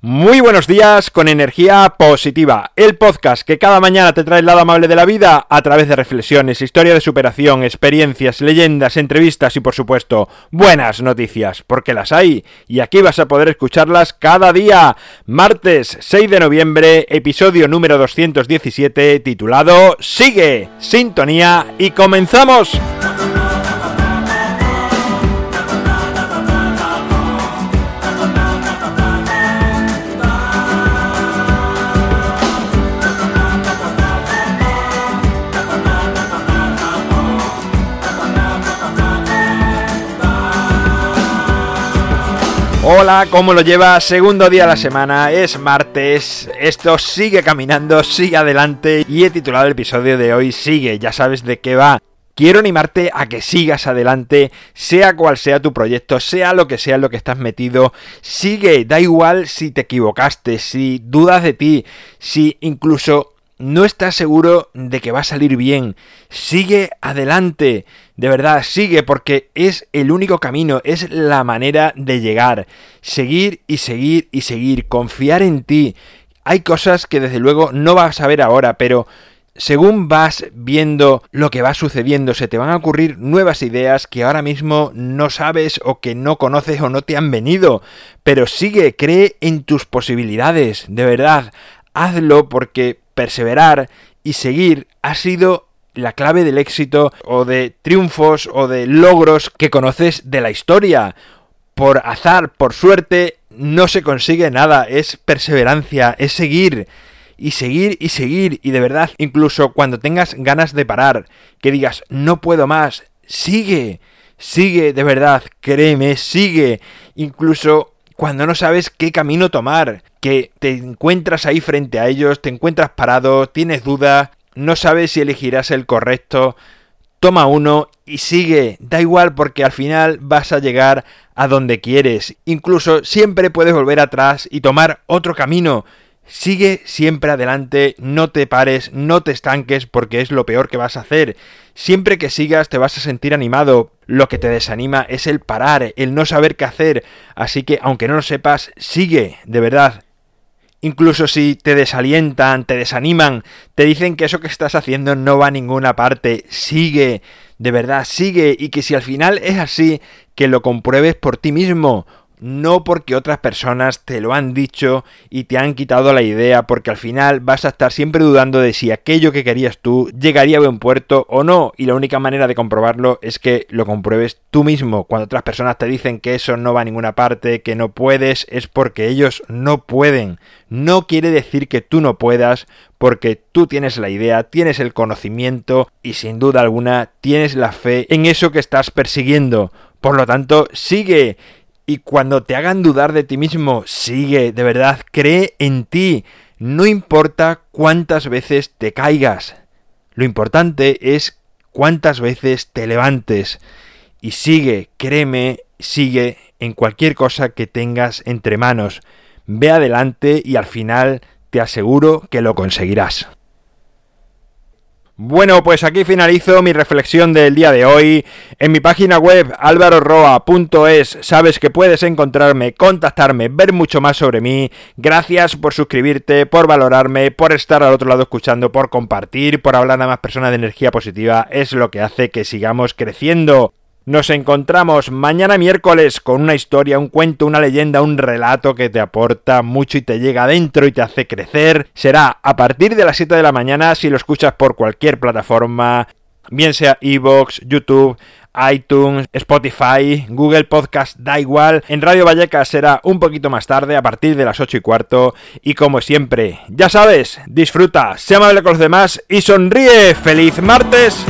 Muy buenos días con energía positiva, el podcast que cada mañana te trae el lado amable de la vida a través de reflexiones, historia de superación, experiencias, leyendas, entrevistas y por supuesto buenas noticias, porque las hay y aquí vas a poder escucharlas cada día. Martes 6 de noviembre, episodio número 217 titulado Sigue, sintonía y comenzamos. Hola, ¿cómo lo llevas? Segundo día de la semana, es martes, esto sigue caminando, sigue adelante y he titulado el episodio de hoy Sigue, ya sabes de qué va. Quiero animarte a que sigas adelante, sea cual sea tu proyecto, sea lo que sea en lo que estás metido, sigue, da igual si te equivocaste, si dudas de ti, si incluso no estás seguro de que va a salir bien. Sigue adelante, de verdad, sigue porque es el único camino, es la manera de llegar. Seguir y seguir y seguir, confiar en ti. Hay cosas que desde luego no vas a ver ahora, pero según vas viendo lo que va sucediendo, se te van a ocurrir nuevas ideas que ahora mismo no sabes o que no conoces o no te han venido. Pero sigue, cree en tus posibilidades, de verdad. Hazlo porque perseverar y seguir ha sido la clave del éxito o de triunfos o de logros que conoces de la historia. Por azar, por suerte, no se consigue nada, es perseverancia, es seguir y seguir y seguir. Y de verdad, incluso cuando tengas ganas de parar, que digas, no puedo más, sigue, sigue, de verdad, créeme, sigue, incluso cuando no sabes qué camino tomar, que te encuentras ahí frente a ellos, te encuentras parado, tienes dudas, no sabes si elegirás el correcto, toma uno y sigue, da igual porque al final vas a llegar a donde quieres, incluso siempre puedes volver atrás y tomar otro camino. Sigue siempre adelante, no te pares, no te estanques porque es lo peor que vas a hacer. Siempre que sigas te vas a sentir animado. Lo que te desanima es el parar, el no saber qué hacer. Así que aunque no lo sepas, sigue, de verdad. Incluso si te desalientan, te desaniman, te dicen que eso que estás haciendo no va a ninguna parte, sigue, de verdad, sigue y que si al final es así, que lo compruebes por ti mismo no porque otras personas te lo han dicho y te han quitado la idea, porque al final vas a estar siempre dudando de si aquello que querías tú llegaría a buen puerto o no, y la única manera de comprobarlo es que lo compruebes tú mismo. Cuando otras personas te dicen que eso no va a ninguna parte, que no puedes, es porque ellos no pueden. No quiere decir que tú no puedas, porque tú tienes la idea, tienes el conocimiento y sin duda alguna tienes la fe en eso que estás persiguiendo. Por lo tanto, sigue y cuando te hagan dudar de ti mismo, sigue, de verdad, cree en ti. No importa cuántas veces te caigas. Lo importante es cuántas veces te levantes. Y sigue, créeme, sigue en cualquier cosa que tengas entre manos. Ve adelante y al final te aseguro que lo conseguirás. Bueno, pues aquí finalizo mi reflexión del día de hoy. En mi página web alvaroroa.es sabes que puedes encontrarme, contactarme, ver mucho más sobre mí. Gracias por suscribirte, por valorarme, por estar al otro lado escuchando, por compartir, por hablar a más personas de energía positiva. Es lo que hace que sigamos creciendo. Nos encontramos mañana miércoles con una historia, un cuento, una leyenda, un relato que te aporta mucho y te llega adentro y te hace crecer. Será a partir de las 7 de la mañana si lo escuchas por cualquier plataforma, bien sea Evox, YouTube, iTunes, Spotify, Google Podcast, da igual. En Radio Vallecas será un poquito más tarde, a partir de las 8 y cuarto. Y como siempre, ya sabes, disfruta, sea amable con los demás y sonríe. ¡Feliz martes!